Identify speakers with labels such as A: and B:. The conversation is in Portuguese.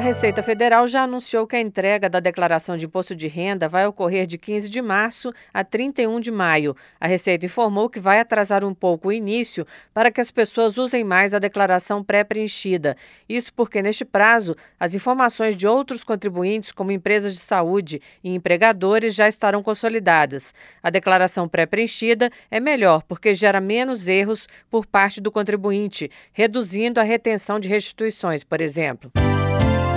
A: A Receita Federal já anunciou que a entrega da declaração de imposto de renda vai ocorrer de 15 de março a 31 de maio. A Receita informou que vai atrasar um pouco o início para que as pessoas usem mais a declaração pré-preenchida. Isso porque, neste prazo, as informações de outros contribuintes, como empresas de saúde e empregadores, já estarão consolidadas. A declaração pré-preenchida é melhor porque gera menos erros por parte do contribuinte, reduzindo a retenção de restituições, por exemplo.